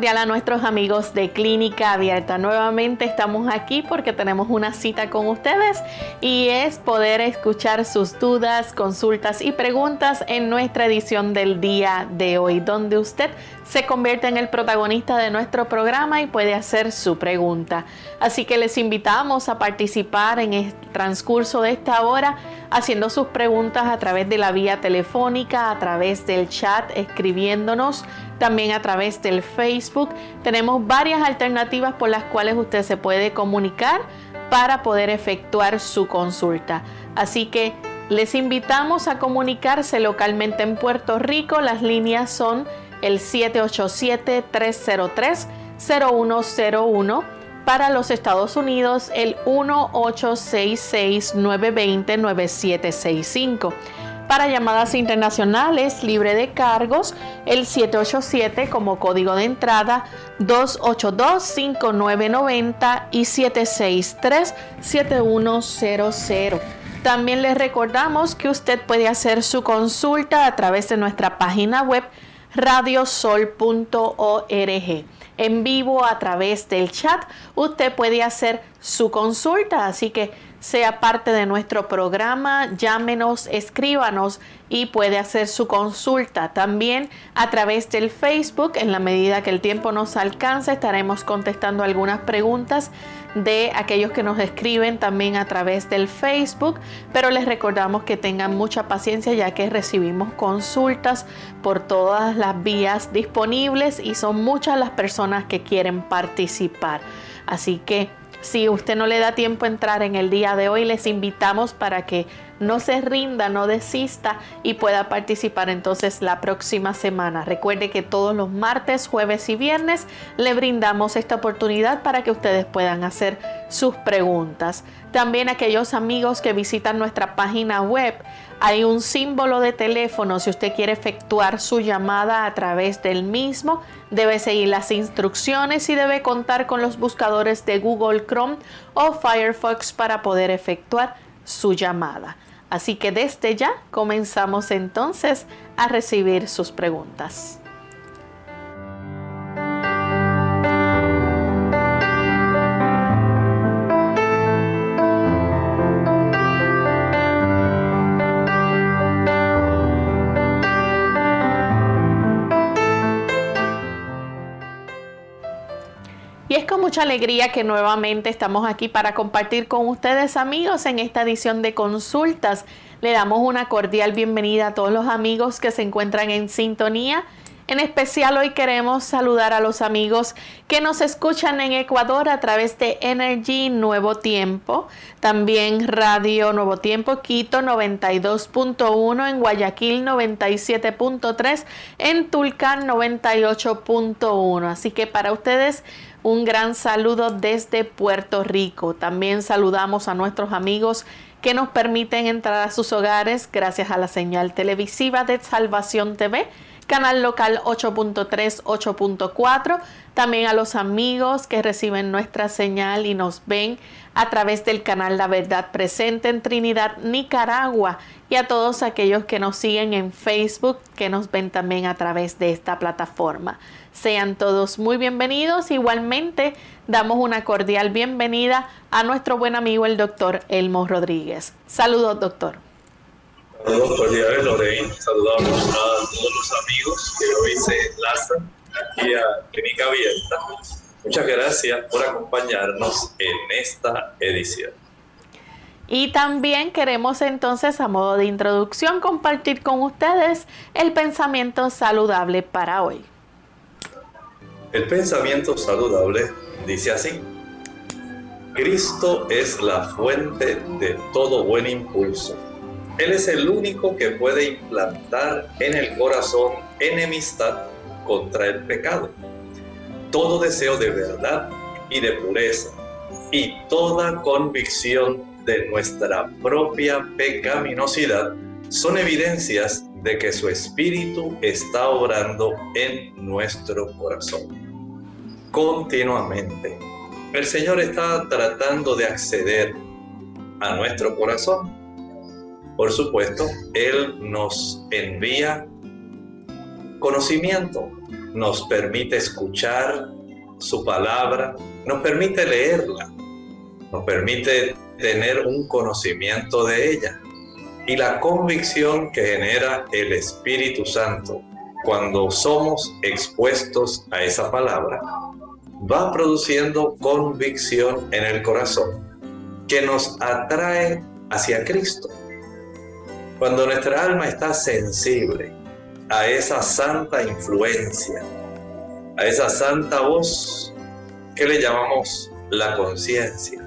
Cordial a nuestros amigos de Clínica Abierta. Nuevamente estamos aquí porque tenemos una cita con ustedes y es poder escuchar sus dudas, consultas y preguntas en nuestra edición del día de hoy, donde usted se convierte en el protagonista de nuestro programa y puede hacer su pregunta. Así que les invitamos a participar en el transcurso de esta hora haciendo sus preguntas a través de la vía telefónica, a través del chat, escribiéndonos también a través del Facebook. Tenemos varias alternativas por las cuales usted se puede comunicar para poder efectuar su consulta. Así que les invitamos a comunicarse localmente en Puerto Rico. Las líneas son el 787-303-0101. Para los Estados Unidos, el 1866-920-9765 para llamadas internacionales libre de cargos, el 787 como código de entrada 282-5990 y 763-7100. También les recordamos que usted puede hacer su consulta a través de nuestra página web radiosol.org. En vivo a través del chat usted puede hacer su consulta, así que sea parte de nuestro programa, llámenos, escríbanos y puede hacer su consulta. También a través del Facebook, en la medida que el tiempo nos alcance, estaremos contestando algunas preguntas de aquellos que nos escriben también a través del Facebook, pero les recordamos que tengan mucha paciencia ya que recibimos consultas por todas las vías disponibles y son muchas las personas que quieren participar. Así que si usted no le da tiempo a entrar en el día de hoy, les invitamos para que no se rinda, no desista y pueda participar entonces la próxima semana. Recuerde que todos los martes, jueves y viernes le brindamos esta oportunidad para que ustedes puedan hacer sus preguntas. También aquellos amigos que visitan nuestra página web, hay un símbolo de teléfono si usted quiere efectuar su llamada a través del mismo. Debe seguir las instrucciones y debe contar con los buscadores de Google Chrome o Firefox para poder efectuar su llamada. Así que desde ya comenzamos entonces a recibir sus preguntas. Mucha alegría que nuevamente estamos aquí para compartir con ustedes amigos en esta edición de consultas. Le damos una cordial bienvenida a todos los amigos que se encuentran en sintonía. En especial hoy queremos saludar a los amigos que nos escuchan en Ecuador a través de Energy Nuevo Tiempo, también Radio Nuevo Tiempo Quito 92.1, en Guayaquil 97.3, en Tulcán 98.1. Así que para ustedes un gran saludo desde Puerto Rico. También saludamos a nuestros amigos que nos permiten entrar a sus hogares gracias a la señal televisiva de Salvación TV canal local 8.3, 8.4, también a los amigos que reciben nuestra señal y nos ven a través del canal La Verdad Presente en Trinidad, Nicaragua, y a todos aquellos que nos siguen en Facebook, que nos ven también a través de esta plataforma. Sean todos muy bienvenidos. Igualmente, damos una cordial bienvenida a nuestro buen amigo el doctor Elmo Rodríguez. Saludos, doctor. Saludos cordiales, Lorraine. Saludamos a todos los amigos que hoy se enlazan aquí a Clínica Abierta. Muchas gracias por acompañarnos en esta edición. Y también queremos entonces, a modo de introducción, compartir con ustedes el pensamiento saludable para hoy. El pensamiento saludable dice así. Cristo es la fuente de todo buen impulso. Él es el único que puede implantar en el corazón enemistad contra el pecado. Todo deseo de verdad y de pureza y toda convicción de nuestra propia pecaminosidad son evidencias de que su espíritu está obrando en nuestro corazón continuamente. El Señor está tratando de acceder a nuestro corazón. Por supuesto, Él nos envía conocimiento, nos permite escuchar su palabra, nos permite leerla, nos permite tener un conocimiento de ella. Y la convicción que genera el Espíritu Santo cuando somos expuestos a esa palabra va produciendo convicción en el corazón que nos atrae hacia Cristo. Cuando nuestra alma está sensible a esa santa influencia, a esa santa voz que le llamamos la conciencia,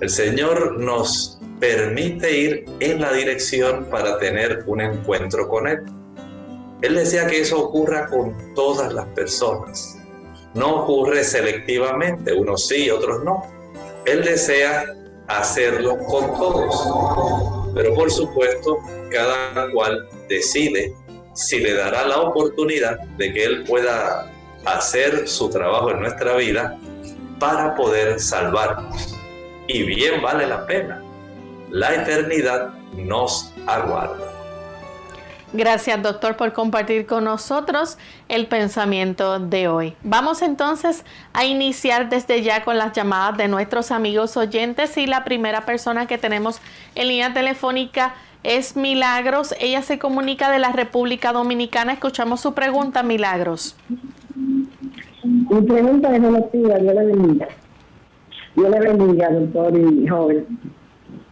el Señor nos permite ir en la dirección para tener un encuentro con Él. Él desea que eso ocurra con todas las personas. No ocurre selectivamente, unos sí, otros no. Él desea hacerlo con todos. Pero por supuesto, cada cual decide si le dará la oportunidad de que Él pueda hacer su trabajo en nuestra vida para poder salvarnos. Y bien vale la pena. La eternidad nos aguarda. Gracias, doctor, por compartir con nosotros el pensamiento de hoy. Vamos entonces a iniciar desde ya con las llamadas de nuestros amigos oyentes y la primera persona que tenemos en línea telefónica es Milagros. Ella se comunica de la República Dominicana. Escuchamos su pregunta, Milagros. Mi pregunta es relativa, Dios le bendiga. Dios le bendiga, doctor y joven.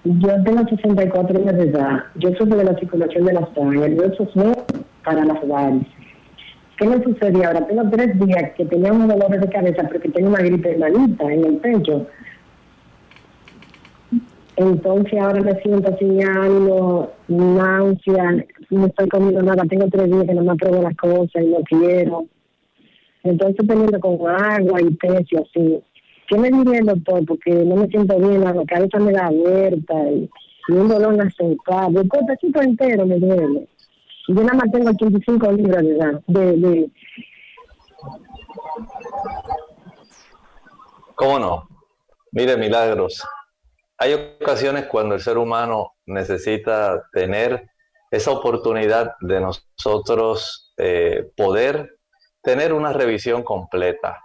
Yo tengo 64 años de edad. Yo sufro de la circulación de la sangre. Yo sufro para las varices. ¿Qué me sucedió ahora? Tengo tres días que tenía unos dolores de cabeza porque tengo una gripe malita en el pecho. Entonces ahora me siento sin ánimo, náusea, no estoy comiendo nada. Tengo tres días que no me apruebo las cosas y no quiero. Entonces teniendo con agua y té así. ¿Qué me diría el doctor? Porque no me siento bien, la cabeza me da abierta y, un dolor en el cortecito entero me duele. Yo nada más tengo 85 libras de edad. De, ¿Cómo no? Mire, milagros. Hay ocasiones cuando el ser humano necesita tener esa oportunidad de nosotros eh, poder tener una revisión completa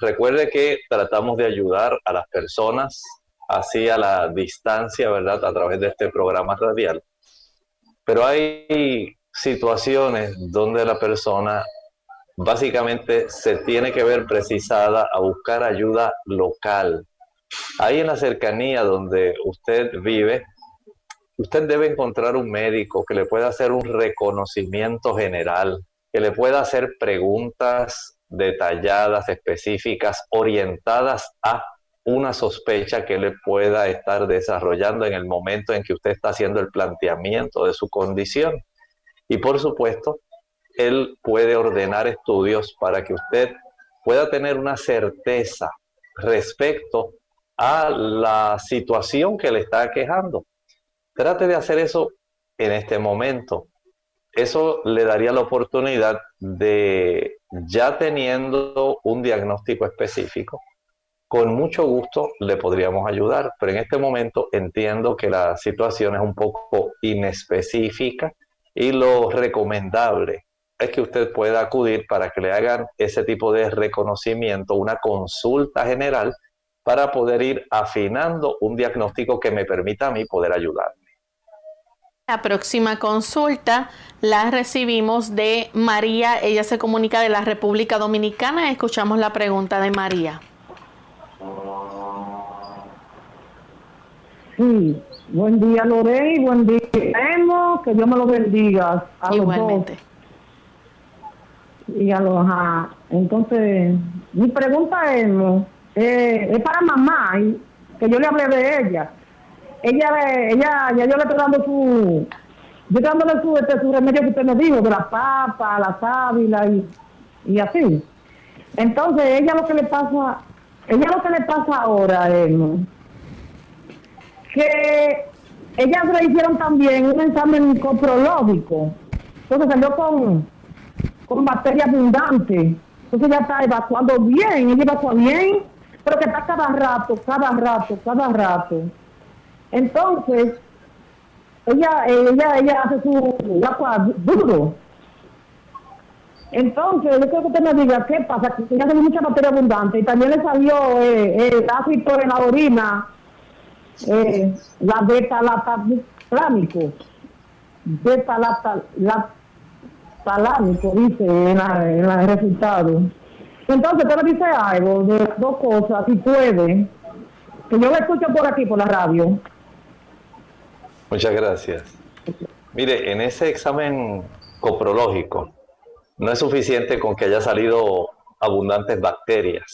Recuerde que tratamos de ayudar a las personas así a la distancia, ¿verdad? A través de este programa radial. Pero hay situaciones donde la persona básicamente se tiene que ver precisada a buscar ayuda local. Ahí en la cercanía donde usted vive, usted debe encontrar un médico que le pueda hacer un reconocimiento general, que le pueda hacer preguntas detalladas, específicas, orientadas a una sospecha que le pueda estar desarrollando en el momento en que usted está haciendo el planteamiento de su condición. Y por supuesto, él puede ordenar estudios para que usted pueda tener una certeza respecto a la situación que le está quejando. Trate de hacer eso en este momento. Eso le daría la oportunidad de, ya teniendo un diagnóstico específico, con mucho gusto le podríamos ayudar, pero en este momento entiendo que la situación es un poco inespecífica y lo recomendable es que usted pueda acudir para que le hagan ese tipo de reconocimiento, una consulta general para poder ir afinando un diagnóstico que me permita a mí poder ayudarle. La próxima consulta la recibimos de María. Ella se comunica de la República Dominicana. Escuchamos la pregunta de María. Sí, buen día Lorey, buen día Emo, que Dios me lo bendiga. Igualmente. Y a los, entonces, mi pregunta es, eh, es para mamá, que yo le hablé de ella ella, ella, ya yo le estoy dando su, yo estoy dándole su, este, su remedio que usted me dijo, de la papa, la sábila y, y así. Entonces, ella lo que le pasa, ella lo que le pasa ahora es que ellas le hicieron también un examen coprológico. Entonces salió con, con bacteria abundante. Entonces ella está evacuando bien, ella evacúa bien, pero que está cada rato, cada rato, cada rato. Entonces, ella, ella, ella hace su agua duro. Entonces, yo creo que usted me diga qué pasa, que ella tiene mucha materia abundante y también le salió eh, el ácido en la orina, eh, la beta lactalámico, beta lactalámico, dice en, la, en el resultado. Entonces, usted me dice algo de dos cosas, si puede, que yo lo escucho por aquí, por la radio. Muchas gracias. Mire, en ese examen coprológico no es suficiente con que haya salido abundantes bacterias.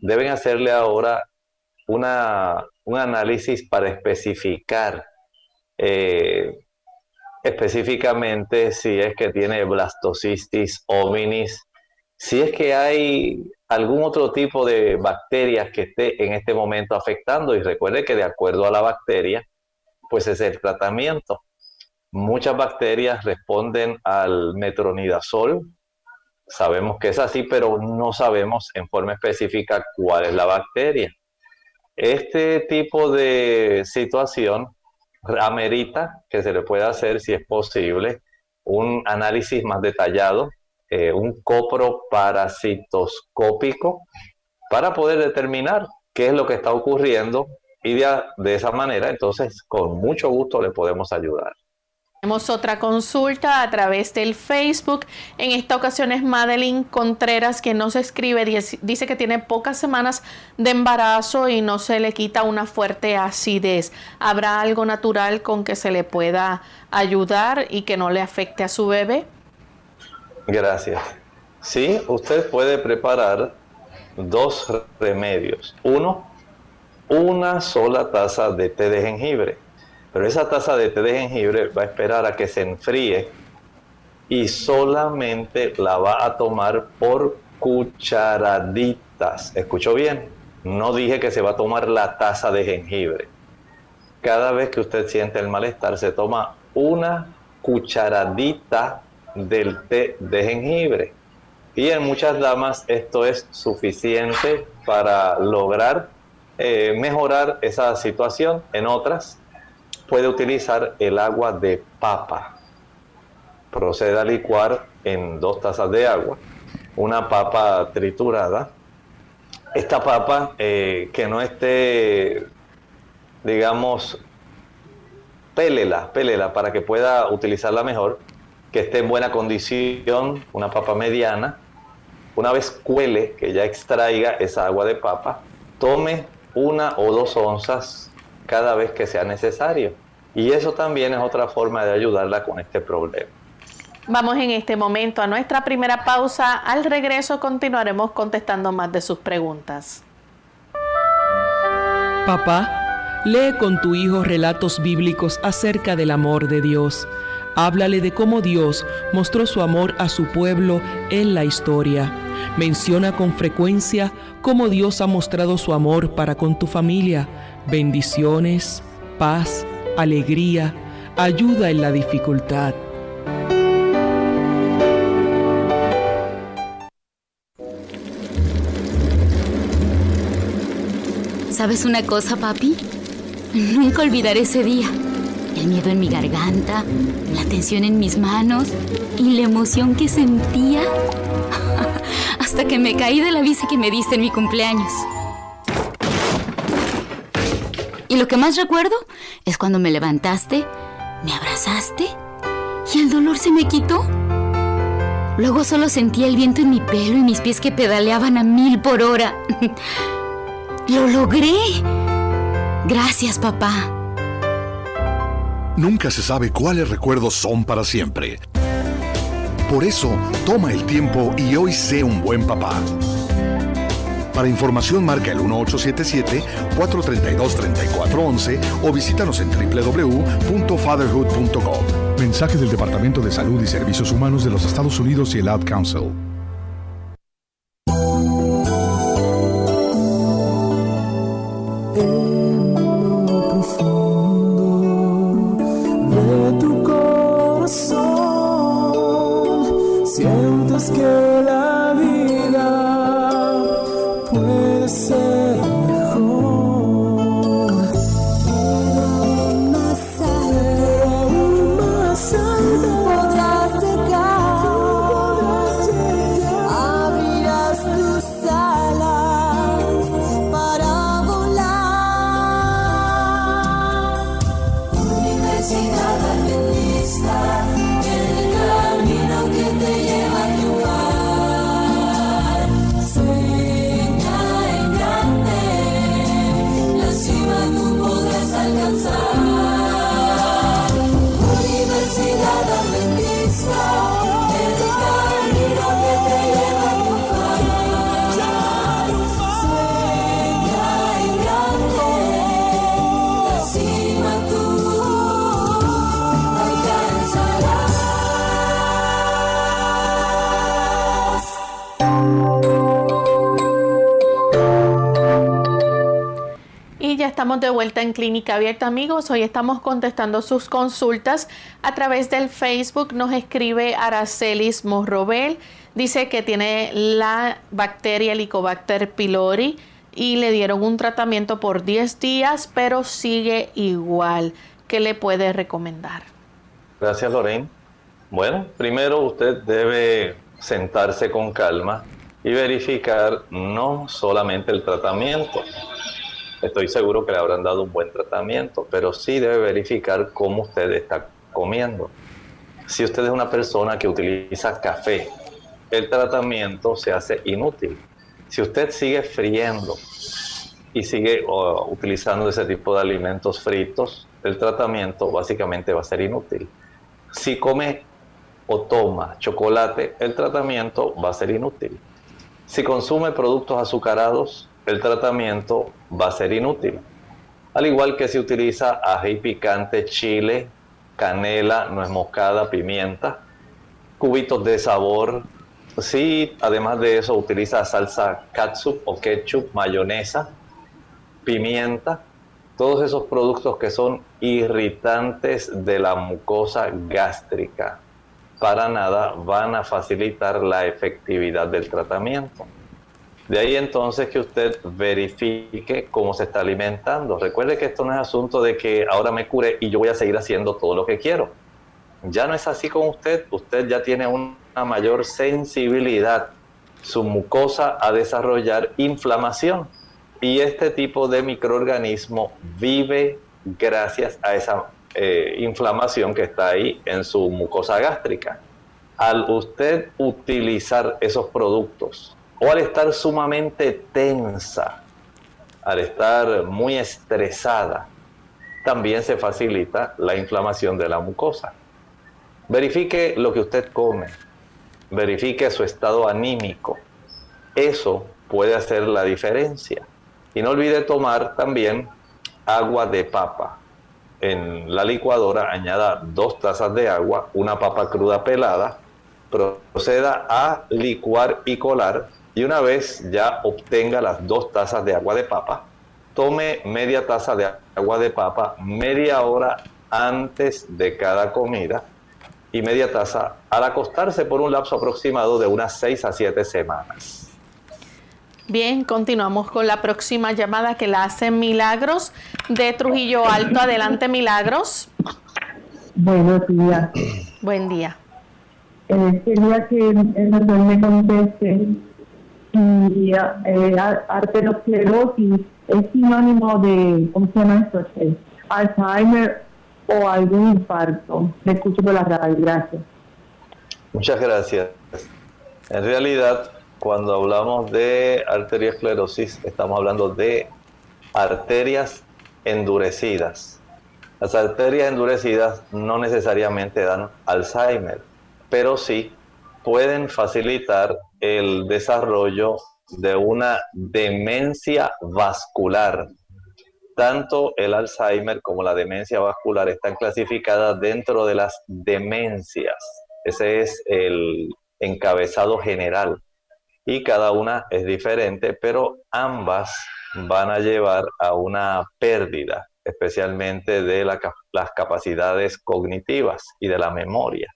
Deben hacerle ahora una, un análisis para especificar eh, específicamente si es que tiene blastocisis hominis, si es que hay algún otro tipo de bacterias que esté en este momento afectando. Y recuerde que de acuerdo a la bacteria, pues es el tratamiento. Muchas bacterias responden al metronidazol. Sabemos que es así, pero no sabemos en forma específica cuál es la bacteria. Este tipo de situación amerita que se le pueda hacer, si es posible, un análisis más detallado, eh, un coproparasitoscópico, para poder determinar qué es lo que está ocurriendo y de, esa manera, entonces, con mucho gusto le podemos ayudar. Tenemos otra consulta a través del Facebook. En esta ocasión es Madeline Contreras que nos escribe, dice que tiene pocas semanas de embarazo y no se le quita una fuerte acidez. ¿Habrá algo natural con que se le pueda ayudar y que no le afecte a su bebé? Gracias. Sí, usted puede preparar dos remedios. Uno, una sola taza de té de jengibre. Pero esa taza de té de jengibre va a esperar a que se enfríe y solamente la va a tomar por cucharaditas. ¿Escuchó bien? No dije que se va a tomar la taza de jengibre. Cada vez que usted siente el malestar, se toma una cucharadita del té de jengibre. Y en muchas damas esto es suficiente para lograr eh, mejorar esa situación. En otras, puede utilizar el agua de papa. Proceda a licuar en dos tazas de agua una papa triturada. Esta papa eh, que no esté, digamos, pélela, pélela para que pueda utilizarla mejor, que esté en buena condición, una papa mediana. Una vez cuele, que ya extraiga esa agua de papa, tome una o dos onzas cada vez que sea necesario. Y eso también es otra forma de ayudarla con este problema. Vamos en este momento a nuestra primera pausa. Al regreso continuaremos contestando más de sus preguntas. Papá, lee con tu hijo relatos bíblicos acerca del amor de Dios. Háblale de cómo Dios mostró su amor a su pueblo en la historia. Menciona con frecuencia cómo Dios ha mostrado su amor para con tu familia. Bendiciones, paz, alegría, ayuda en la dificultad. ¿Sabes una cosa, papi? Nunca olvidaré ese día. El miedo en mi garganta, la tensión en mis manos y la emoción que sentía hasta que me caí de la bici que me diste en mi cumpleaños. Y lo que más recuerdo es cuando me levantaste, me abrazaste y el dolor se me quitó. Luego solo sentía el viento en mi pelo y mis pies que pedaleaban a mil por hora. ¡Lo logré! Gracias, papá. Nunca se sabe cuáles recuerdos son para siempre. Por eso, toma el tiempo y hoy sé un buen papá. Para información marca el 1877-432-3411 o visítanos en www.fatherhood.com. Mensaje del Departamento de Salud y Servicios Humanos de los Estados Unidos y el Ad Council. Vuelta en Clínica Abierta, amigos. Hoy estamos contestando sus consultas a través del Facebook. Nos escribe Aracelis Morrobel. Dice que tiene la bacteria Helicobacter pylori y le dieron un tratamiento por 10 días, pero sigue igual. ¿Qué le puede recomendar? Gracias, Lorraine. Bueno, primero usted debe sentarse con calma y verificar no solamente el tratamiento, estoy seguro que le habrán dado un buen tratamiento, pero sí debe verificar cómo usted está comiendo. Si usted es una persona que utiliza café, el tratamiento se hace inútil. Si usted sigue friendo y sigue utilizando ese tipo de alimentos fritos, el tratamiento básicamente va a ser inútil. Si come o toma chocolate, el tratamiento va a ser inútil. Si consume productos azucarados, el tratamiento va a ser inútil. Al igual que si utiliza ají picante, chile, canela, nuez moscada, pimienta, cubitos de sabor. Si además de eso utiliza salsa katsup o ketchup, mayonesa, pimienta, todos esos productos que son irritantes de la mucosa gástrica, para nada van a facilitar la efectividad del tratamiento. De ahí entonces que usted verifique cómo se está alimentando. Recuerde que esto no es asunto de que ahora me cure y yo voy a seguir haciendo todo lo que quiero. Ya no es así con usted. Usted ya tiene una mayor sensibilidad. Su mucosa a desarrollar inflamación. Y este tipo de microorganismo vive gracias a esa eh, inflamación que está ahí en su mucosa gástrica. Al usted utilizar esos productos o al estar sumamente tensa, al estar muy estresada, también se facilita la inflamación de la mucosa. Verifique lo que usted come, verifique su estado anímico. Eso puede hacer la diferencia. Y no olvide tomar también agua de papa. En la licuadora añada dos tazas de agua, una papa cruda pelada, proceda a licuar y colar y una vez ya obtenga las dos tazas de agua de papa, tome media taza de agua de papa media hora antes de cada comida y media taza al acostarse por un lapso aproximado de unas 6 a 7 semanas. Bien, continuamos con la próxima llamada que la hace Milagros de Trujillo Alto. Adelante, Milagros. Buenos días. Buen día. Eh, quería que el doctor me conteste si eh, arteriosclerosis es sinónimo de, ¿cómo se llama esto? Eh, Alzheimer o algún infarto. Le escucho por la radio, gracias. Muchas gracias. En realidad, cuando hablamos de arteriosclerosis, estamos hablando de arterias endurecidas. Las arterias endurecidas no necesariamente dan Alzheimer, pero sí pueden facilitar el desarrollo de una demencia vascular. Tanto el Alzheimer como la demencia vascular están clasificadas dentro de las demencias. Ese es el encabezado general. Y cada una es diferente, pero ambas van a llevar a una pérdida, especialmente de las capacidades cognitivas y de la memoria.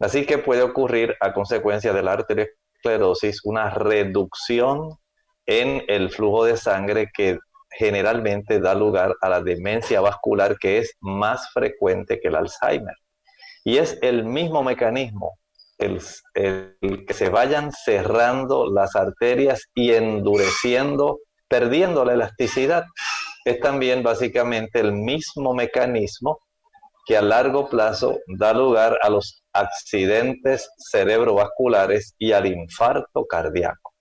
Así que puede ocurrir a consecuencia de la arteriosclerosis una reducción en el flujo de sangre que generalmente da lugar a la demencia vascular que es más frecuente que el Alzheimer. Y es el mismo mecanismo, el, que se vayan cerrando las arterias y endureciendo, perdiendo la elasticidad. Es también básicamente el mismo mecanismo que a largo plazo da lugar a los accidentes cerebrovasculares y al infarto cardíaco.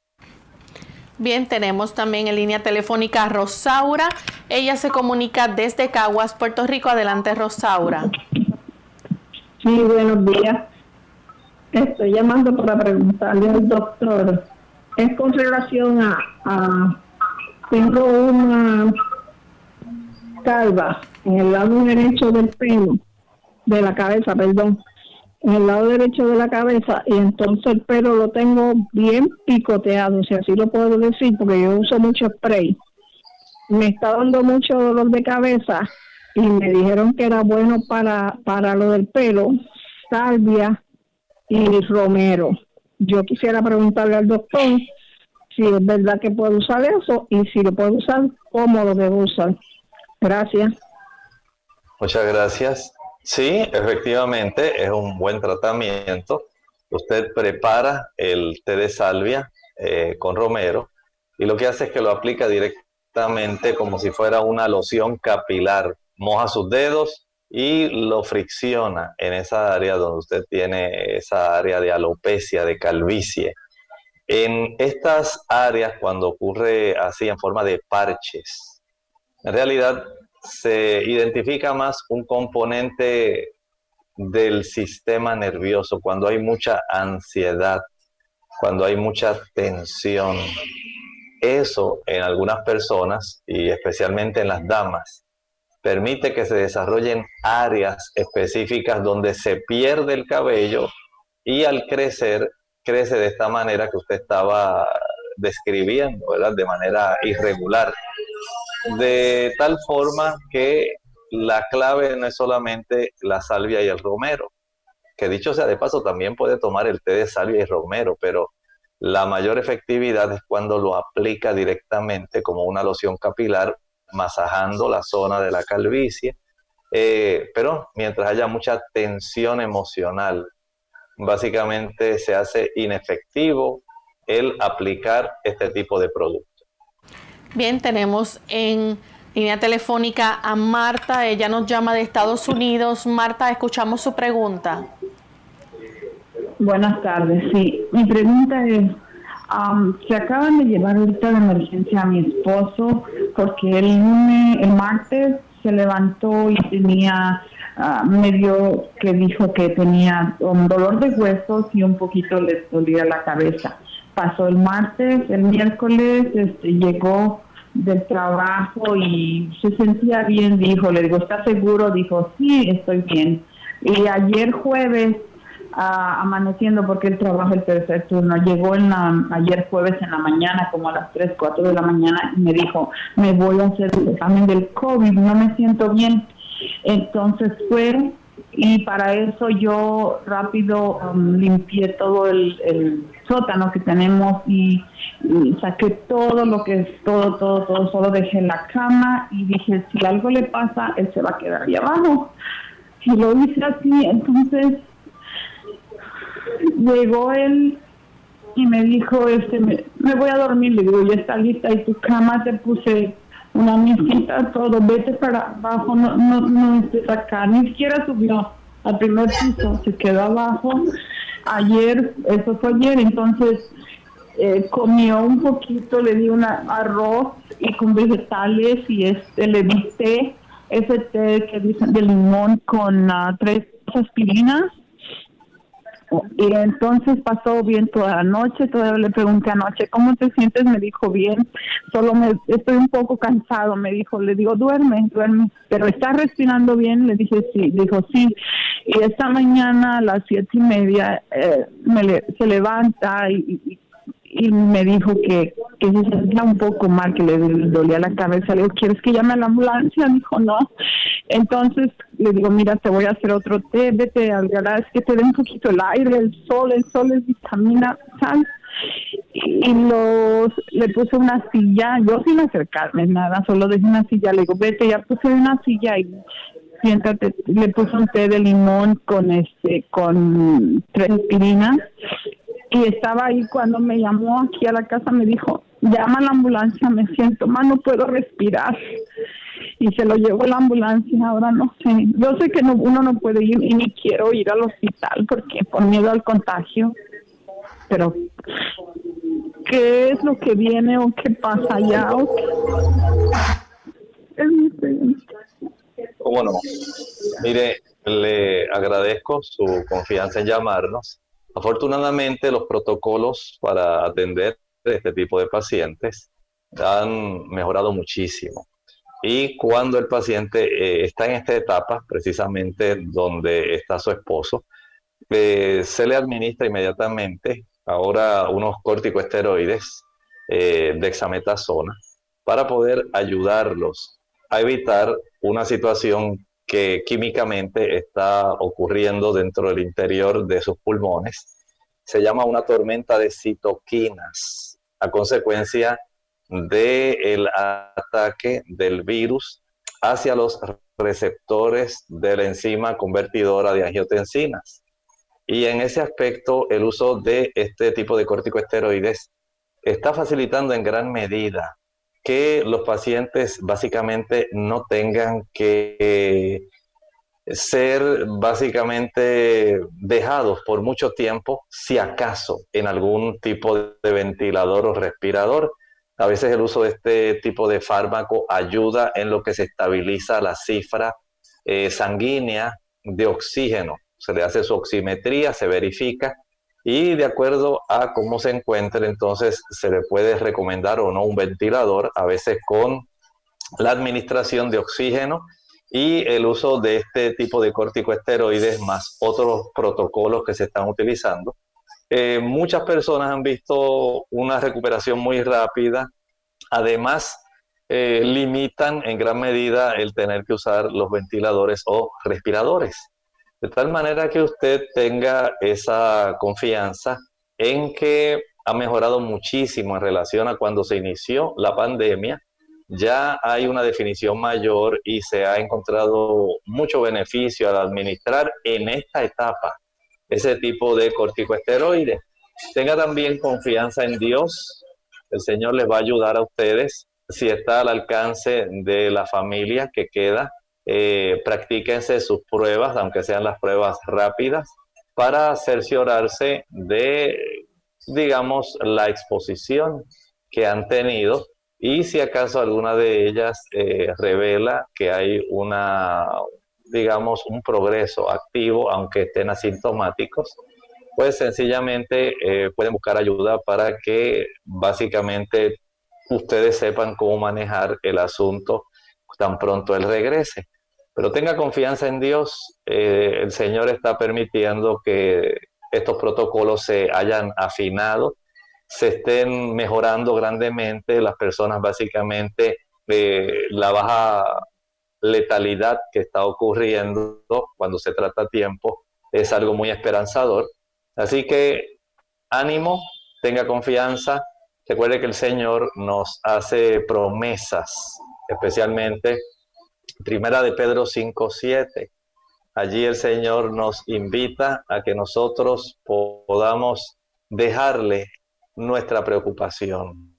Bien, tenemos también en línea telefónica a Rosaura. Ella se comunica desde Caguas, Puerto Rico. Adelante, Rosaura. Sí, buenos días. Estoy llamando para preguntarle al doctor. Es con relación a, a tengo una calva en el lado derecho del pelo, de la cabeza, perdón, en el lado derecho de la cabeza y entonces el pelo lo tengo bien picoteado, si así lo puedo decir, porque yo uso mucho spray. Me está dando mucho dolor de cabeza y me dijeron que era bueno para, para lo del pelo, salvia y romero. Yo quisiera preguntarle al doctor si es verdad que puedo usar eso y si lo puedo usar, cómo lo debo usar. Gracias. Muchas gracias. Sí, efectivamente, es un buen tratamiento. Usted prepara el té de salvia eh, con romero y lo que hace es que lo aplica directamente como si fuera una loción capilar. Moja sus dedos y lo fricciona en esa área donde usted tiene esa área de alopecia, de calvicie. En estas áreas, cuando ocurre así en forma de parches, en realidad se identifica más un componente del sistema nervioso cuando hay mucha ansiedad, cuando hay mucha tensión. Eso en algunas personas y especialmente en las damas permite que se desarrollen áreas específicas donde se pierde el cabello y al crecer crece de esta manera que usted estaba describiendo, ¿verdad? De manera irregular de tal forma que la clave no es solamente la salvia y el romero, que dicho sea de paso, también puede tomar el té de salvia y romero, pero la mayor efectividad es cuando lo aplica directamente como una loción capilar, masajando la zona de la calvicie. Eh, pero mientras haya mucha tensión emocional, básicamente se hace inefectivo el aplicar este tipo de producto. Bien, tenemos en línea telefónica a Marta. Ella nos llama de Estados Unidos. Marta, escuchamos su pregunta. Buenas tardes. Sí, mi pregunta es, se acaban de llevar ahorita de emergencia a mi esposo porque el el martes se levantó y tenía uh, medio que dijo que tenía un dolor de huesos y un poquito le dolía la cabeza pasó el martes, el miércoles este, llegó del trabajo y se sentía bien, dijo, le digo, ¿está seguro? Dijo, sí, estoy bien. Y ayer jueves, amaneciendo porque él trabaja el tercer turno, llegó en la, ayer jueves en la mañana, como a las 3, 4 de la mañana, y me dijo, me voy a hacer el examen del COVID, no me siento bien. Entonces fue y para eso yo rápido um, limpié todo el, sótano que tenemos y, saqué todo lo que es todo, todo, todo, solo dejé la cama y dije, si algo le pasa, él se va a quedar ahí abajo. Y lo hice así, entonces llegó él y me dijo, este, me, voy a dormir, le digo, ya está lista y tu cama te puse una mesita, todo, vete para abajo, no, no, no estés acá, ni siquiera subió al primer piso, se quedó abajo. Ayer, eso fue ayer, entonces eh, comió un poquito, le di un arroz y con vegetales y este le di té, ese té que dicen de limón con uh, tres aspirinas y entonces pasó bien toda la noche, todavía le pregunté anoche, ¿cómo te sientes? Me dijo bien, solo me estoy un poco cansado, me dijo, le digo, duerme, duerme, pero está respirando bien, le dije sí, dijo sí, y esta mañana a las siete y media eh, me se levanta y me dijo que, que se sentía un poco mal, que le dolía la cabeza. Le digo, ¿quieres que llame a la ambulancia? Dijo, no. Entonces le digo, mira, te voy a hacer otro té, vete al garage, que te dé un poquito el aire, el sol, el sol es vitamina, ¿sabes? Y los, le puse una silla, yo sin acercarme nada, solo dejé una silla, le digo, vete, ya puse una silla y siéntate, le puse un té de limón con este, con tres y estaba ahí cuando me llamó aquí a la casa, me dijo, llama a la ambulancia, me siento mal, no puedo respirar. Y se lo llevó la ambulancia, ahora no sé. Yo sé que no, uno no puede ir y ni quiero ir al hospital porque por miedo al contagio. Pero, ¿qué es lo que viene o qué pasa allá? Es mi pregunta. Bueno, mire, le agradezco su confianza en llamarnos Afortunadamente, los protocolos para atender este tipo de pacientes han mejorado muchísimo. Y cuando el paciente eh, está en esta etapa, precisamente donde está su esposo, eh, se le administra inmediatamente ahora unos corticosteroides eh, de exametasona para poder ayudarlos a evitar una situación que químicamente está ocurriendo dentro del interior de sus pulmones. Se llama una tormenta de citoquinas a consecuencia del ataque del virus hacia los receptores de la enzima convertidora de angiotensinas. Y en ese aspecto, el uso de este tipo de corticosteroides está facilitando en gran medida que los pacientes básicamente no tengan que ser básicamente dejados por mucho tiempo, si acaso en algún tipo de ventilador o respirador. A veces el uso de este tipo de fármaco ayuda en lo que se estabiliza la cifra eh, sanguínea de oxígeno. Se le hace su oximetría, se verifica y de acuerdo a cómo se encuentre, entonces se le puede recomendar o no un ventilador, a veces con la administración de oxígeno y el uso de este tipo de corticoesteroides más otros protocolos que se están utilizando. Eh, muchas personas han visto una recuperación muy rápida, además eh, limitan en gran medida el tener que usar los ventiladores o respiradores. De tal manera que usted tenga esa confianza en que ha mejorado muchísimo en relación a cuando se inició la pandemia. Ya hay una definición mayor y se ha encontrado mucho beneficio al administrar en esta etapa ese tipo de corticoesteroides. Tenga también confianza en Dios. El Señor les va a ayudar a ustedes si está al alcance de la familia que queda eh, practíquense sus pruebas, aunque sean las pruebas rápidas, para cerciorarse de, digamos, la exposición que han tenido y si acaso alguna de ellas eh, revela que hay una, digamos, un progreso activo, aunque estén asintomáticos, pues sencillamente eh, pueden buscar ayuda para que básicamente ustedes sepan cómo manejar el asunto tan pronto él regrese. Pero tenga confianza en Dios, eh, el Señor está permitiendo que estos protocolos se hayan afinado, se estén mejorando grandemente, las personas básicamente eh, la baja letalidad que está ocurriendo cuando se trata a tiempo es algo muy esperanzador. Así que ánimo, tenga confianza. Recuerde que el Señor nos hace promesas, especialmente Primera de Pedro 5, 7. Allí el Señor nos invita a que nosotros podamos dejarle nuestra preocupación.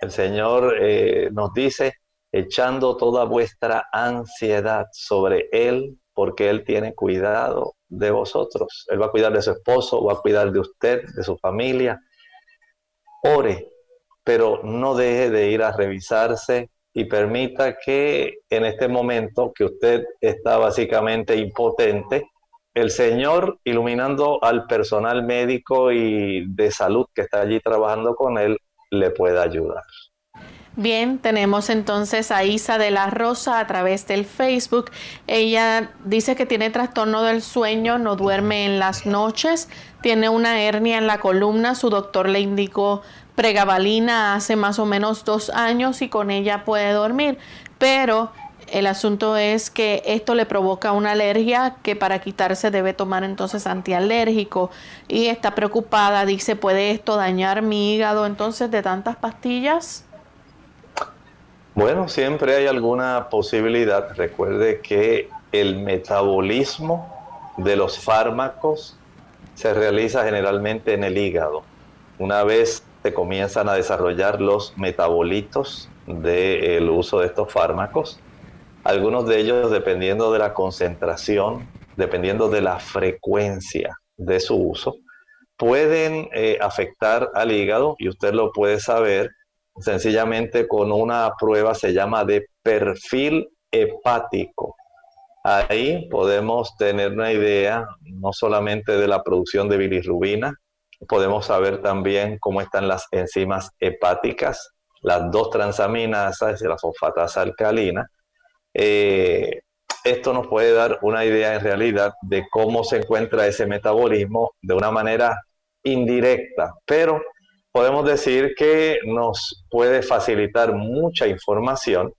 El Señor eh, nos dice, echando toda vuestra ansiedad sobre Él, porque Él tiene cuidado de vosotros. Él va a cuidar de su esposo, va a cuidar de usted, de su familia. Ore, pero no deje de ir a revisarse y permita que en este momento que usted está básicamente impotente, el Señor iluminando al personal médico y de salud que está allí trabajando con él, le pueda ayudar. Bien, tenemos entonces a Isa de la Rosa a través del Facebook. Ella dice que tiene trastorno del sueño, no duerme en las noches, tiene una hernia en la columna, su doctor le indicó pregabalina hace más o menos dos años y con ella puede dormir, pero el asunto es que esto le provoca una alergia que para quitarse debe tomar entonces antialérgico y está preocupada, dice, ¿puede esto dañar mi hígado entonces de tantas pastillas? Bueno, siempre hay alguna posibilidad. Recuerde que el metabolismo de los fármacos se realiza generalmente en el hígado. Una vez se comienzan a desarrollar los metabolitos del uso de estos fármacos, algunos de ellos dependiendo de la concentración, dependiendo de la frecuencia de su uso, pueden eh, afectar al hígado y usted lo puede saber sencillamente con una prueba, se llama de perfil hepático. Ahí podemos tener una idea no solamente de la producción de bilirrubina, podemos saber también cómo están las enzimas hepáticas, las dos transaminasas y la fosfatasa alcalina. Eh, esto nos puede dar una idea en realidad de cómo se encuentra ese metabolismo de una manera indirecta, pero podemos decir que nos puede facilitar mucha información.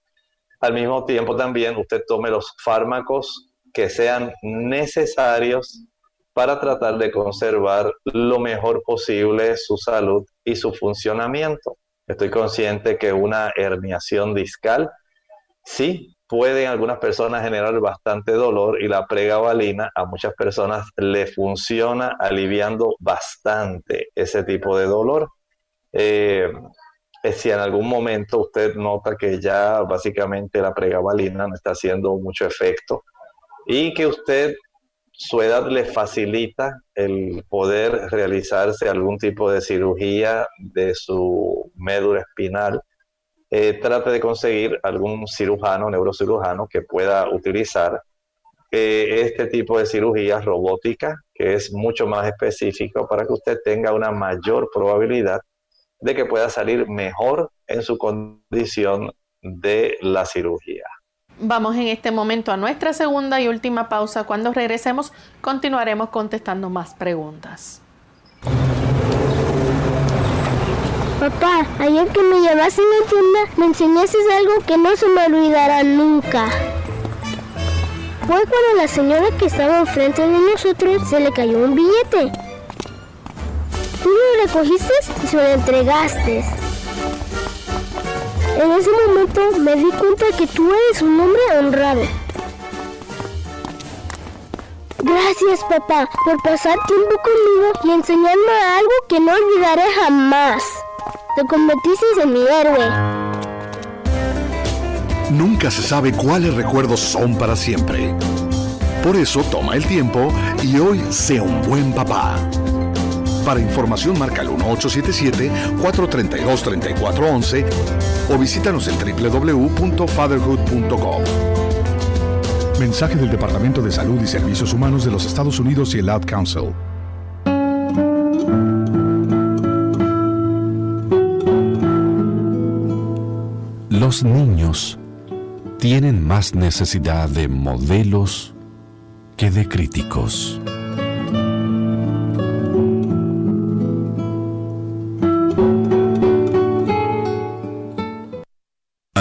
Al mismo tiempo también usted tome los fármacos que sean necesarios para tratar de conservar lo mejor posible su salud y su funcionamiento. Estoy consciente que una herniación discal sí puede en algunas personas generar bastante dolor y la pregabalina a muchas personas le funciona aliviando bastante ese tipo de dolor. Eh, si en algún momento usted nota que ya básicamente la pregabalina no está haciendo mucho efecto y que usted su edad le facilita el poder realizarse algún tipo de cirugía de su médula espinal, eh, trate de conseguir algún cirujano, neurocirujano que pueda utilizar eh, este tipo de cirugía robótica, que es mucho más específico para que usted tenga una mayor probabilidad de que pueda salir mejor en su condición de la cirugía. Vamos en este momento a nuestra segunda y última pausa. Cuando regresemos continuaremos contestando más preguntas. Papá, ayer que me llevaste a la tienda me enseñaste algo que no se me olvidará nunca. Fue cuando la señora que estaba enfrente de nosotros se le cayó un billete. Tú lo recogiste y se lo entregaste. En ese momento me di cuenta que tú eres un hombre honrado. Gracias papá por pasar tiempo conmigo y enseñarme algo que no olvidaré jamás. Te convertiste en mi héroe. Nunca se sabe cuáles recuerdos son para siempre. Por eso toma el tiempo y hoy sea un buen papá. Para información marca el 1877-432-3411 o visítanos en www.fatherhood.com. Mensaje del Departamento de Salud y Servicios Humanos de los Estados Unidos y el Ad Council. Los niños tienen más necesidad de modelos que de críticos.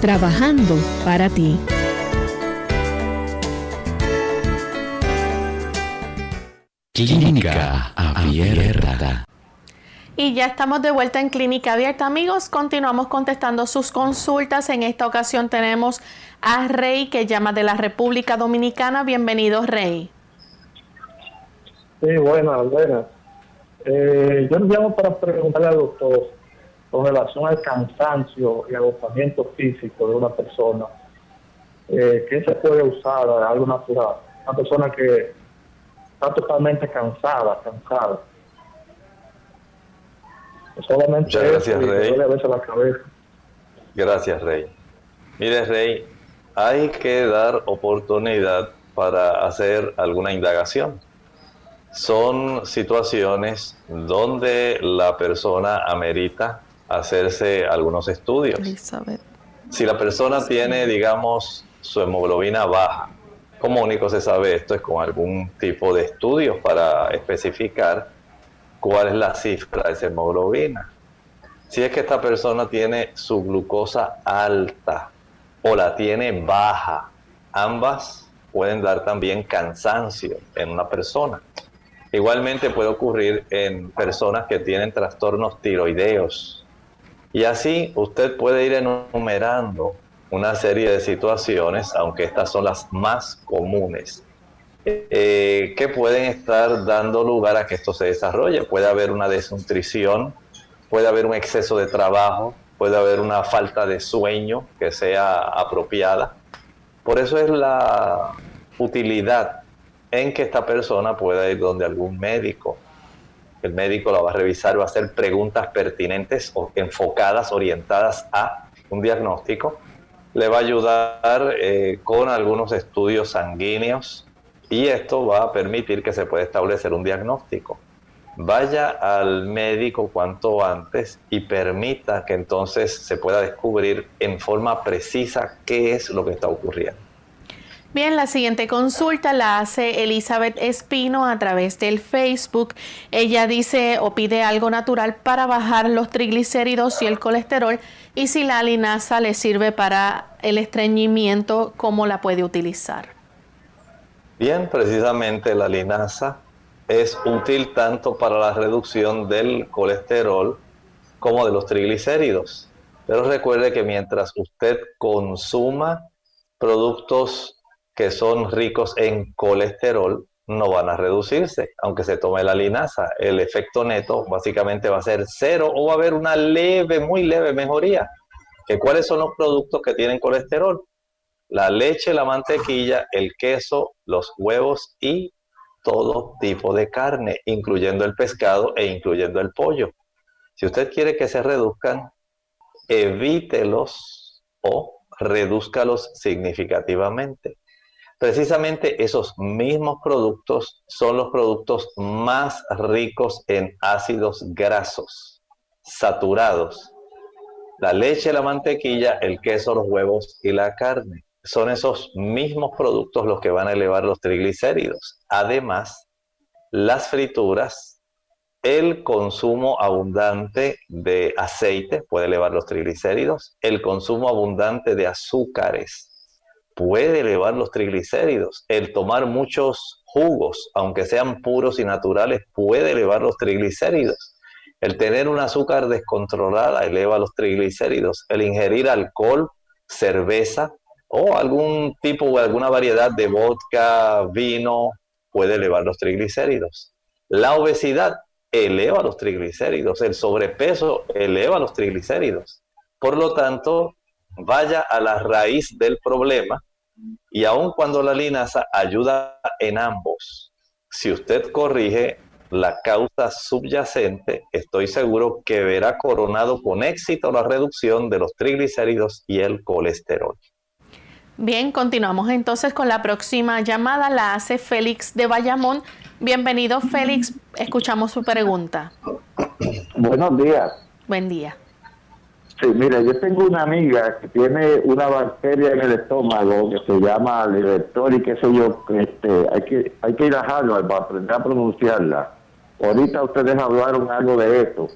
trabajando para ti. Clínica Abierta. Y ya estamos de vuelta en Clínica Abierta, amigos. Continuamos contestando sus consultas. En esta ocasión tenemos a Rey que llama de la República Dominicana. Bienvenido, Rey. Sí, buenas, buenas. Eh, yo le llamo para preguntarle al doctor con relación al cansancio y agotamiento físico de una persona. Eh, ¿Qué se puede usar? Algo natural. Una persona que está totalmente cansada, cansada. Solamente Muchas gracias, Rey. la cabeza. Gracias, Rey. Mire, Rey, hay que dar oportunidad para hacer alguna indagación. Son situaciones donde la persona amerita hacerse algunos estudios. Si la persona tiene, digamos, su hemoglobina baja, como único se sabe esto es con algún tipo de estudios para especificar cuál es la cifra de esa hemoglobina. Si es que esta persona tiene su glucosa alta o la tiene baja, ambas pueden dar también cansancio en una persona. Igualmente puede ocurrir en personas que tienen trastornos tiroideos. Y así usted puede ir enumerando una serie de situaciones, aunque estas son las más comunes, eh, que pueden estar dando lugar a que esto se desarrolle. Puede haber una desnutrición, puede haber un exceso de trabajo, puede haber una falta de sueño que sea apropiada. Por eso es la utilidad en que esta persona pueda ir donde algún médico. El médico la va a revisar, va a hacer preguntas pertinentes o enfocadas, orientadas a un diagnóstico. Le va a ayudar eh, con algunos estudios sanguíneos, y esto va a permitir que se pueda establecer un diagnóstico. Vaya al médico cuanto antes y permita que entonces se pueda descubrir en forma precisa qué es lo que está ocurriendo. Bien, la siguiente consulta la hace Elizabeth Espino a través del Facebook. Ella dice o pide algo natural para bajar los triglicéridos y el colesterol y si la linaza le sirve para el estreñimiento, ¿cómo la puede utilizar? Bien, precisamente la linaza es útil tanto para la reducción del colesterol como de los triglicéridos. Pero recuerde que mientras usted consuma productos que son ricos en colesterol, no van a reducirse, aunque se tome la linaza. El efecto neto básicamente va a ser cero o va a haber una leve, muy leve mejoría. ¿Que ¿Cuáles son los productos que tienen colesterol? la leche, la mantequilla, el queso, los huevos y todo tipo de carne, incluyendo el pescado e incluyendo el pollo. Si usted quiere que se reduzcan, evítelos o redúzcalos significativamente. Precisamente esos mismos productos son los productos más ricos en ácidos grasos, saturados. La leche, la mantequilla, el queso, los huevos y la carne son esos mismos productos los que van a elevar los triglicéridos. Además, las frituras, el consumo abundante de aceite puede elevar los triglicéridos, el consumo abundante de azúcares puede elevar los triglicéridos, el tomar muchos jugos, aunque sean puros y naturales, puede elevar los triglicéridos. El tener un azúcar descontrolada eleva los triglicéridos. El ingerir alcohol, cerveza, o algún tipo o alguna variedad de vodka, vino, puede elevar los triglicéridos. La obesidad eleva los triglicéridos, el sobrepeso eleva los triglicéridos. Por lo tanto, vaya a la raíz del problema y aun cuando la linaza ayuda en ambos, si usted corrige la causa subyacente, estoy seguro que verá coronado con éxito la reducción de los triglicéridos y el colesterol. Bien, continuamos entonces con la próxima llamada. La hace Félix de Bayamón. Bienvenido, Félix. Escuchamos su pregunta. Buenos días. Buen día. Sí, mire, yo tengo una amiga que tiene una bacteria en el estómago que se llama Livertor y qué sé yo, este, hay que hay que ir a Harvard para aprender a pronunciarla. Ahorita ustedes hablaron algo de esto.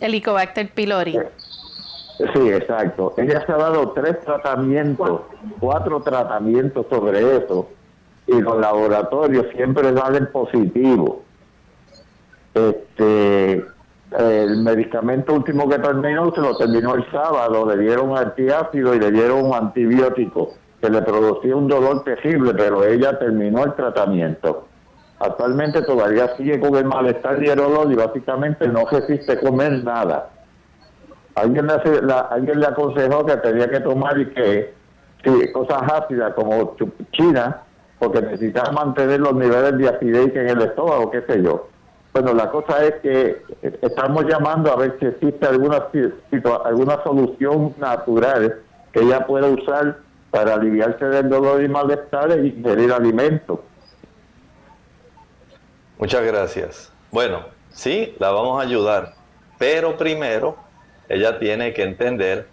Helicobacter pylori. Sí, exacto. Ella se ha dado tres tratamientos, cuatro tratamientos sobre eso y los laboratorios siempre salen positivos. Este, el medicamento último que terminó se lo terminó el sábado, le dieron antiácido y le dieron un antibiótico que le producía un dolor terrible, pero ella terminó el tratamiento. Actualmente todavía sigue con el malestar y el dolor y básicamente no resiste comer nada alguien le, alguien le aconsejó que tenía que tomar y que cosas ácidas como china, porque necesitaba mantener los niveles de acidez en el estómago, qué sé yo. Bueno, la cosa es que estamos llamando a ver si existe alguna, alguna solución natural que ella pueda usar para aliviarse del dolor y malestar e ingerir alimentos. Muchas gracias. Bueno, sí, la vamos a ayudar, pero primero ella tiene que entender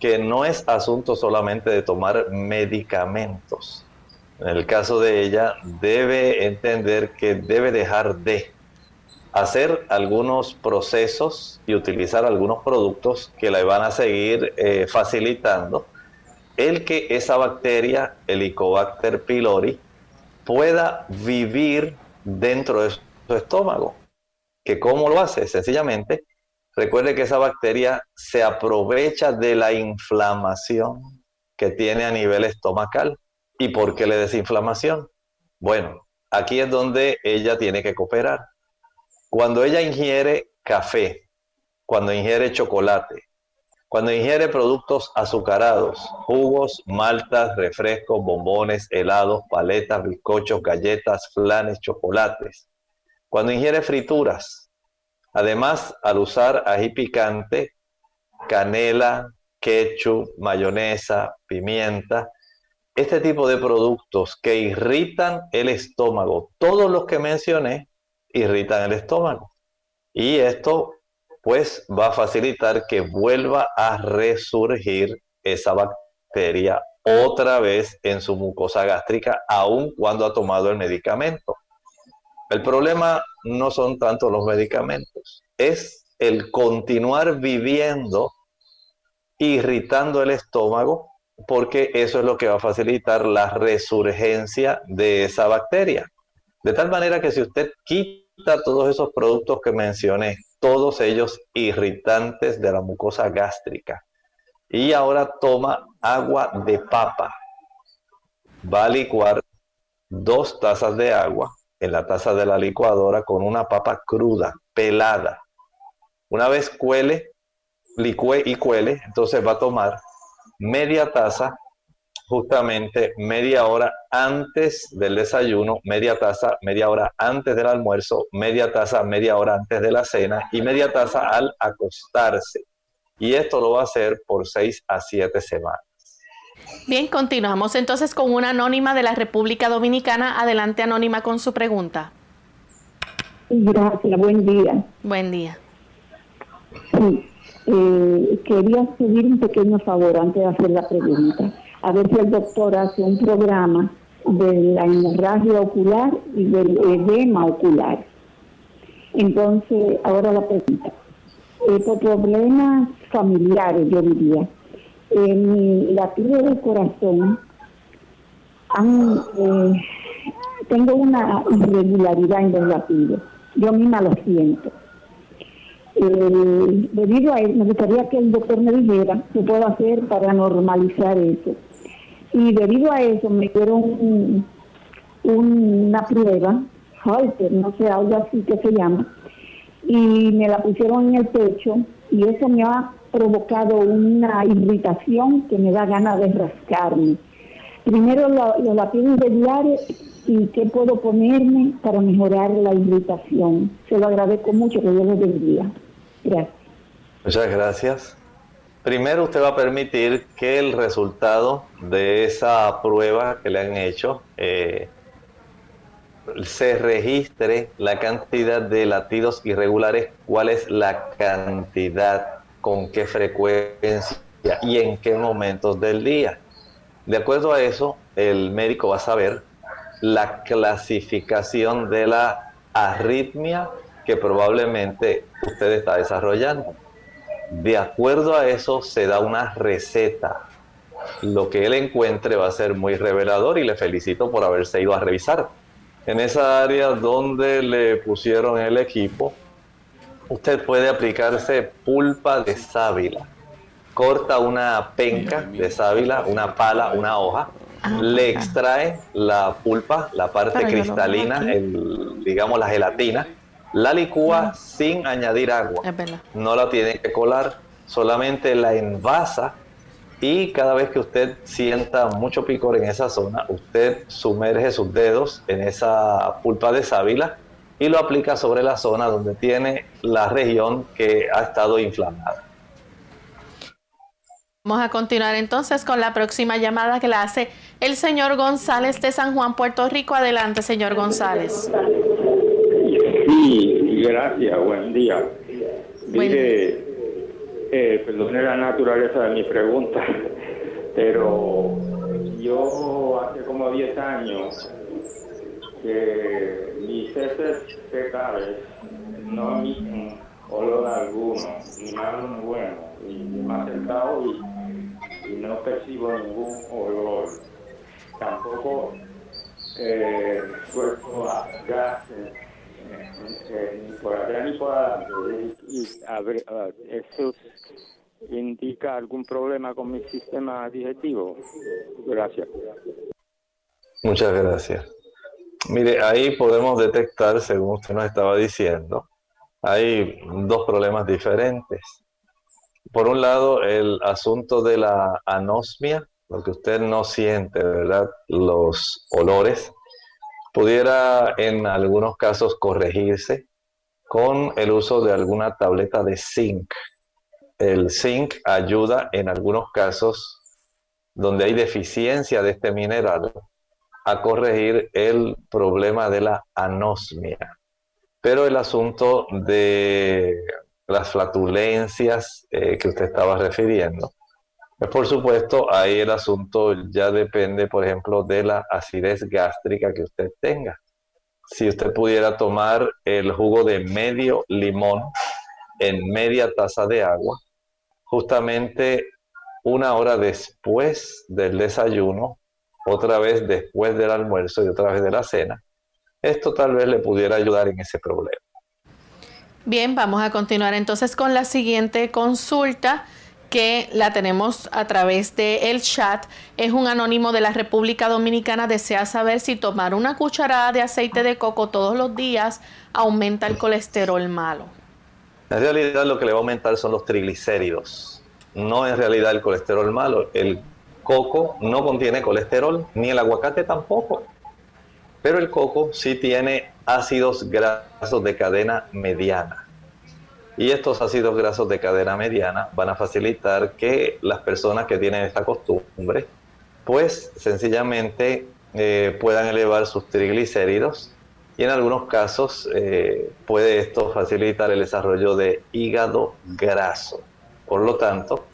que no es asunto solamente de tomar medicamentos. En el caso de ella, debe entender que debe dejar de hacer algunos procesos y utilizar algunos productos que le van a seguir eh, facilitando el que esa bacteria, el Helicobacter pylori, pueda vivir dentro de su estómago. ¿Que ¿Cómo lo hace? Sencillamente Recuerde que esa bacteria se aprovecha de la inflamación que tiene a nivel estomacal. ¿Y por qué le desinflamación? Bueno, aquí es donde ella tiene que cooperar. Cuando ella ingiere café, cuando ingiere chocolate, cuando ingiere productos azucarados, jugos, maltas, refrescos, bombones, helados, paletas, bizcochos, galletas, flanes, chocolates, cuando ingiere frituras, Además, al usar ají picante, canela, ketchup, mayonesa, pimienta, este tipo de productos que irritan el estómago, todos los que mencioné irritan el estómago. Y esto pues va a facilitar que vuelva a resurgir esa bacteria otra vez en su mucosa gástrica, aun cuando ha tomado el medicamento. El problema no son tanto los medicamentos, es el continuar viviendo irritando el estómago porque eso es lo que va a facilitar la resurgencia de esa bacteria. De tal manera que si usted quita todos esos productos que mencioné, todos ellos irritantes de la mucosa gástrica, y ahora toma agua de papa, va a licuar dos tazas de agua en la taza de la licuadora con una papa cruda, pelada. Una vez cuele, licue y cuele, entonces va a tomar media taza, justamente media hora antes del desayuno, media taza, media hora antes del almuerzo, media taza, media hora antes de la cena y media taza al acostarse. Y esto lo va a hacer por seis a siete semanas. Bien, continuamos entonces con una anónima de la República Dominicana. Adelante, anónima, con su pregunta. Gracias, buen día. Buen día. Sí, eh, quería pedir un pequeño favor antes de hacer la pregunta. A ver si el doctor hace un programa de la hemorragia ocular y del edema ocular. Entonces, ahora la pregunta. Eh, por problemas familiares, yo diría, en latido del corazón eh, tengo una irregularidad en los latidos. Yo misma lo siento. Eh, debido a él, me gustaría que el doctor me dijera qué puedo hacer para normalizar eso. Y debido a eso me dieron una prueba, Halter, no sé, algo así que se llama, y me la pusieron en el pecho y eso me ha provocado una irritación que me da ganas de rascarme. Primero lo, la piden de diario y qué puedo ponerme para mejorar la irritación. Se lo agradezco mucho, que Dios lo bendiga. Gracias. Muchas gracias. Primero usted va a permitir que el resultado de esa prueba que le han hecho eh, se registre la cantidad de latidos irregulares, cuál es la cantidad, con qué frecuencia y en qué momentos del día. De acuerdo a eso, el médico va a saber la clasificación de la arritmia que probablemente usted está desarrollando. De acuerdo a eso se da una receta. Lo que él encuentre va a ser muy revelador y le felicito por haberse ido a revisar. En esa área donde le pusieron el equipo, usted puede aplicarse pulpa de sábila. Corta una penca de sábila, una pala, una hoja, le extrae la pulpa, la parte cristalina, el, digamos la gelatina, la licúa sin añadir agua. No la tiene que colar, solamente la envasa y cada vez que usted sienta mucho picor en esa zona, usted sumerge sus dedos en esa pulpa de sábila y lo aplica sobre la zona donde tiene la región que ha estado inflamada. Vamos a continuar entonces con la próxima llamada que la hace el señor González de San Juan, Puerto Rico. Adelante, señor González. Sí, gracias, buen día. Mire, eh, perdone la naturaleza de mi pregunta, pero yo hace como 10 años que mis heces fecales no emiten olor alguno, ni malo ni bueno, y me he acercado y y no percibo ningún olor. Tampoco eh, suelto gases ni por atrás ni por adelante. Y, ¿Eso indica algún problema con mi sistema digestivo? Gracias. Muchas gracias. Mire, ahí podemos detectar, según usted nos estaba diciendo, hay dos problemas diferentes por un lado, el asunto de la anosmia, lo que usted no siente, ¿verdad? Los olores, pudiera en algunos casos corregirse con el uso de alguna tableta de zinc. El zinc ayuda en algunos casos donde hay deficiencia de este mineral a corregir el problema de la anosmia. Pero el asunto de las flatulencias eh, que usted estaba refiriendo. Pues por supuesto, ahí el asunto ya depende, por ejemplo, de la acidez gástrica que usted tenga. Si usted pudiera tomar el jugo de medio limón en media taza de agua, justamente una hora después del desayuno, otra vez después del almuerzo y otra vez de la cena, esto tal vez le pudiera ayudar en ese problema. Bien, vamos a continuar entonces con la siguiente consulta que la tenemos a través del el chat. Es un anónimo de la República Dominicana. Desea saber si tomar una cucharada de aceite de coco todos los días aumenta el colesterol malo. En realidad lo que le va a aumentar son los triglicéridos, no en realidad el colesterol malo. El coco no contiene colesterol, ni el aguacate tampoco. Pero el coco sí tiene ácidos grasos de cadena mediana. Y estos ácidos grasos de cadena mediana van a facilitar que las personas que tienen esta costumbre, pues sencillamente eh, puedan elevar sus triglicéridos y en algunos casos eh, puede esto facilitar el desarrollo de hígado graso. Por lo tanto,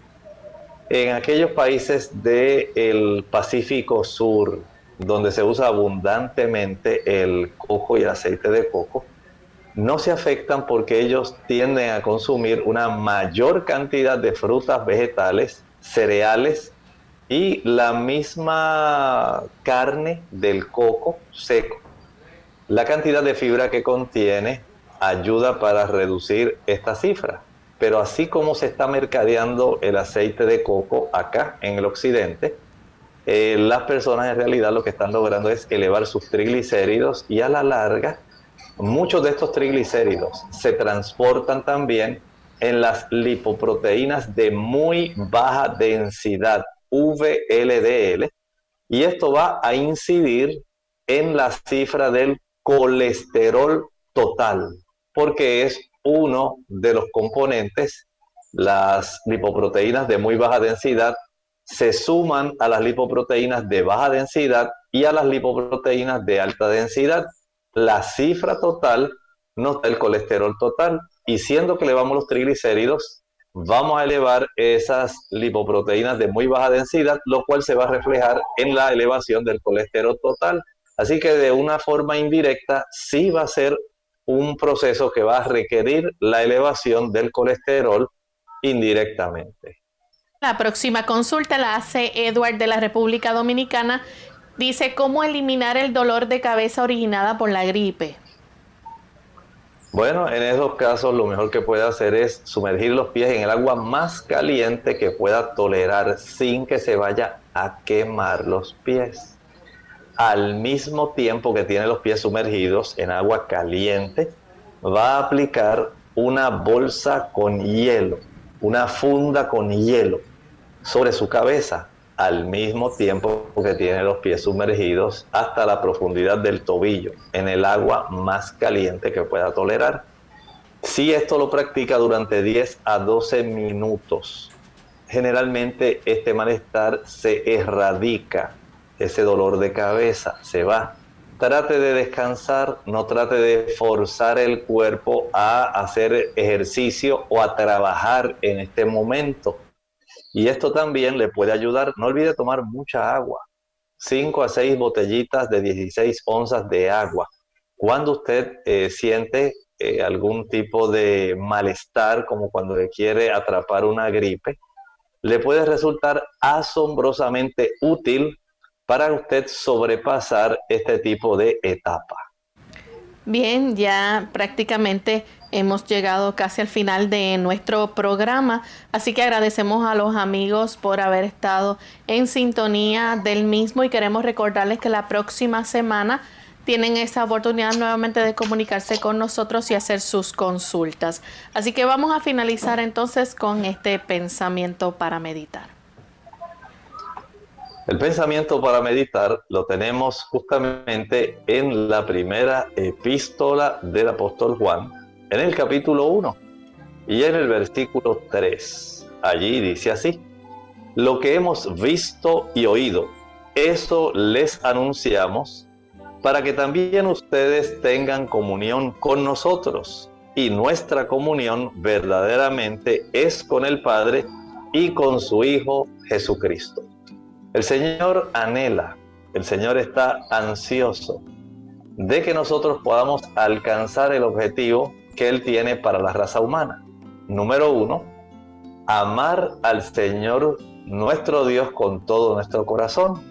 en aquellos países del Pacífico Sur, donde se usa abundantemente el coco y el aceite de coco, no se afectan porque ellos tienden a consumir una mayor cantidad de frutas, vegetales, cereales y la misma carne del coco seco. La cantidad de fibra que contiene ayuda para reducir esta cifra. Pero así como se está mercadeando el aceite de coco acá en el occidente, eh, las personas en realidad lo que están logrando es elevar sus triglicéridos y a la larga muchos de estos triglicéridos se transportan también en las lipoproteínas de muy baja densidad, VLDL, y esto va a incidir en la cifra del colesterol total, porque es uno de los componentes, las lipoproteínas de muy baja densidad se suman a las lipoproteínas de baja densidad y a las lipoproteínas de alta densidad. La cifra total no está el colesterol total y siendo que elevamos los triglicéridos, vamos a elevar esas lipoproteínas de muy baja densidad, lo cual se va a reflejar en la elevación del colesterol total. Así que de una forma indirecta sí va a ser un proceso que va a requerir la elevación del colesterol indirectamente. La próxima consulta la hace Edward de la República Dominicana. Dice cómo eliminar el dolor de cabeza originada por la gripe. Bueno, en esos casos lo mejor que puede hacer es sumergir los pies en el agua más caliente que pueda tolerar sin que se vaya a quemar los pies. Al mismo tiempo que tiene los pies sumergidos en agua caliente, va a aplicar una bolsa con hielo, una funda con hielo sobre su cabeza al mismo tiempo que tiene los pies sumergidos hasta la profundidad del tobillo en el agua más caliente que pueda tolerar. Si esto lo practica durante 10 a 12 minutos, generalmente este malestar se erradica, ese dolor de cabeza se va. Trate de descansar, no trate de forzar el cuerpo a hacer ejercicio o a trabajar en este momento y esto también le puede ayudar. No olvide tomar mucha agua. 5 a 6 botellitas de 16 onzas de agua. Cuando usted eh, siente eh, algún tipo de malestar, como cuando le quiere atrapar una gripe, le puede resultar asombrosamente útil para usted sobrepasar este tipo de etapa. Bien, ya prácticamente hemos llegado casi al final de nuestro programa, así que agradecemos a los amigos por haber estado en sintonía del mismo y queremos recordarles que la próxima semana tienen esa oportunidad nuevamente de comunicarse con nosotros y hacer sus consultas. Así que vamos a finalizar entonces con este pensamiento para meditar. El pensamiento para meditar lo tenemos justamente en la primera epístola del apóstol Juan, en el capítulo 1 y en el versículo 3. Allí dice así, lo que hemos visto y oído, eso les anunciamos para que también ustedes tengan comunión con nosotros. Y nuestra comunión verdaderamente es con el Padre y con su Hijo Jesucristo. El Señor anhela, el Señor está ansioso de que nosotros podamos alcanzar el objetivo que Él tiene para la raza humana. Número uno, amar al Señor nuestro Dios con todo nuestro corazón,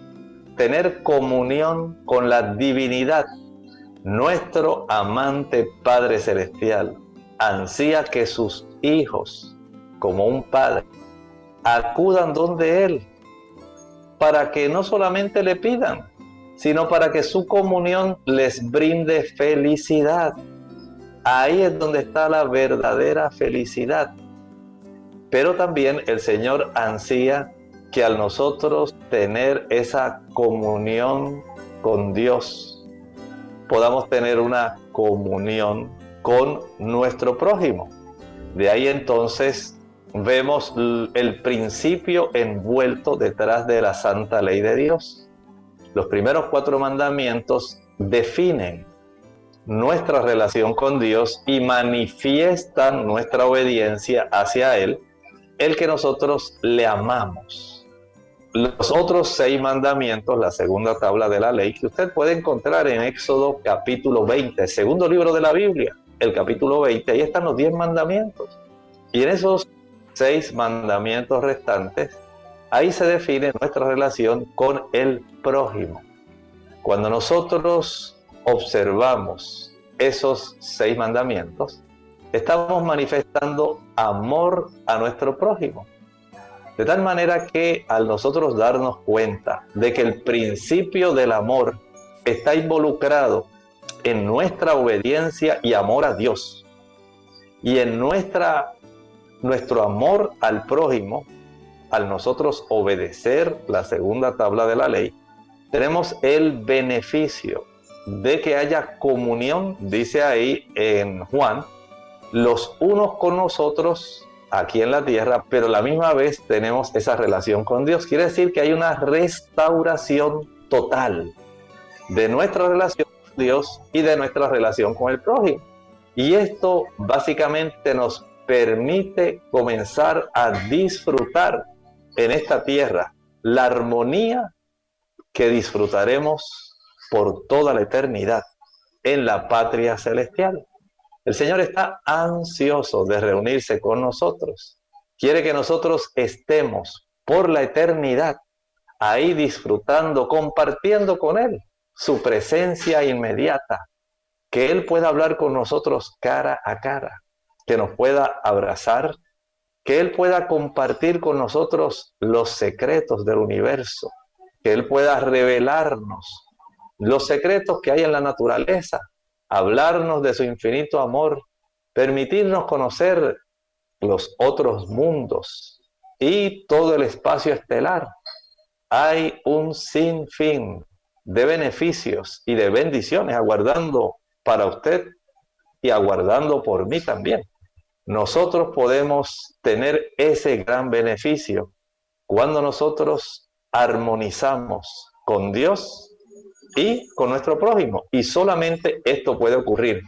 tener comunión con la divinidad. Nuestro amante Padre Celestial ansía que sus hijos, como un padre, acudan donde Él, para que no solamente le pidan, sino para que su comunión les brinde felicidad. Ahí es donde está la verdadera felicidad. Pero también el Señor ansía que al nosotros tener esa comunión con Dios, podamos tener una comunión con nuestro prójimo. De ahí entonces vemos el principio envuelto detrás de la santa ley de Dios. Los primeros cuatro mandamientos definen nuestra relación con Dios y manifiestan nuestra obediencia hacia Él, el que nosotros le amamos. Los otros seis mandamientos, la segunda tabla de la ley, que usted puede encontrar en Éxodo capítulo 20, segundo libro de la Biblia, el capítulo 20, ahí están los diez mandamientos. Y en esos seis mandamientos restantes, ahí se define nuestra relación con el prójimo. Cuando nosotros observamos esos seis mandamientos, estamos manifestando amor a nuestro prójimo. De tal manera que al nosotros darnos cuenta de que el principio del amor está involucrado en nuestra obediencia y amor a Dios y en nuestra, nuestro amor al prójimo, al nosotros obedecer la segunda tabla de la ley, tenemos el beneficio de que haya comunión, dice ahí en Juan, los unos con nosotros aquí en la tierra, pero la misma vez tenemos esa relación con Dios. Quiere decir que hay una restauración total de nuestra relación con Dios y de nuestra relación con el prójimo. Y esto básicamente nos permite comenzar a disfrutar en esta tierra la armonía que disfrutaremos por toda la eternidad en la patria celestial. El Señor está ansioso de reunirse con nosotros. Quiere que nosotros estemos por la eternidad ahí disfrutando, compartiendo con Él su presencia inmediata, que Él pueda hablar con nosotros cara a cara, que nos pueda abrazar, que Él pueda compartir con nosotros los secretos del universo, que Él pueda revelarnos los secretos que hay en la naturaleza, hablarnos de su infinito amor, permitirnos conocer los otros mundos y todo el espacio estelar. Hay un sinfín de beneficios y de bendiciones aguardando para usted y aguardando por mí también. Nosotros podemos tener ese gran beneficio cuando nosotros armonizamos con Dios y con nuestro prójimo. Y solamente esto puede ocurrir.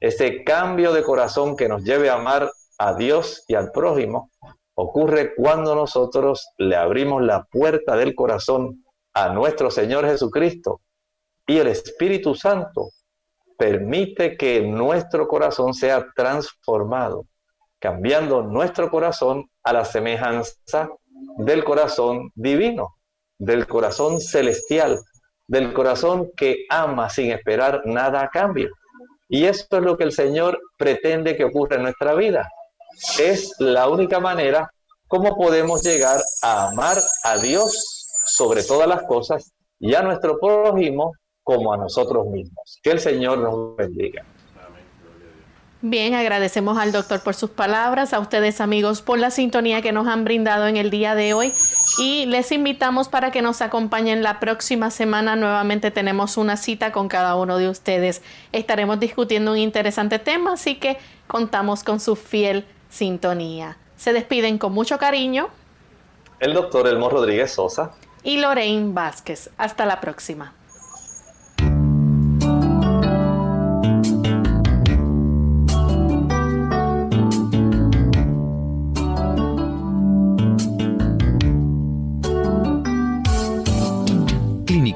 Ese cambio de corazón que nos lleve a amar a Dios y al prójimo ocurre cuando nosotros le abrimos la puerta del corazón a nuestro Señor Jesucristo y el Espíritu Santo permite que nuestro corazón sea transformado, cambiando nuestro corazón a la semejanza del corazón divino, del corazón celestial, del corazón que ama sin esperar nada a cambio. Y esto es lo que el Señor pretende que ocurra en nuestra vida. Es la única manera como podemos llegar a amar a Dios sobre todas las cosas y a nuestro prójimo como a nosotros mismos. Que el Señor nos bendiga. Bien, agradecemos al doctor por sus palabras, a ustedes amigos por la sintonía que nos han brindado en el día de hoy y les invitamos para que nos acompañen la próxima semana. Nuevamente tenemos una cita con cada uno de ustedes. Estaremos discutiendo un interesante tema, así que contamos con su fiel sintonía. Se despiden con mucho cariño. El doctor Elmo Rodríguez Sosa. Y Lorraine Vázquez. Hasta la próxima.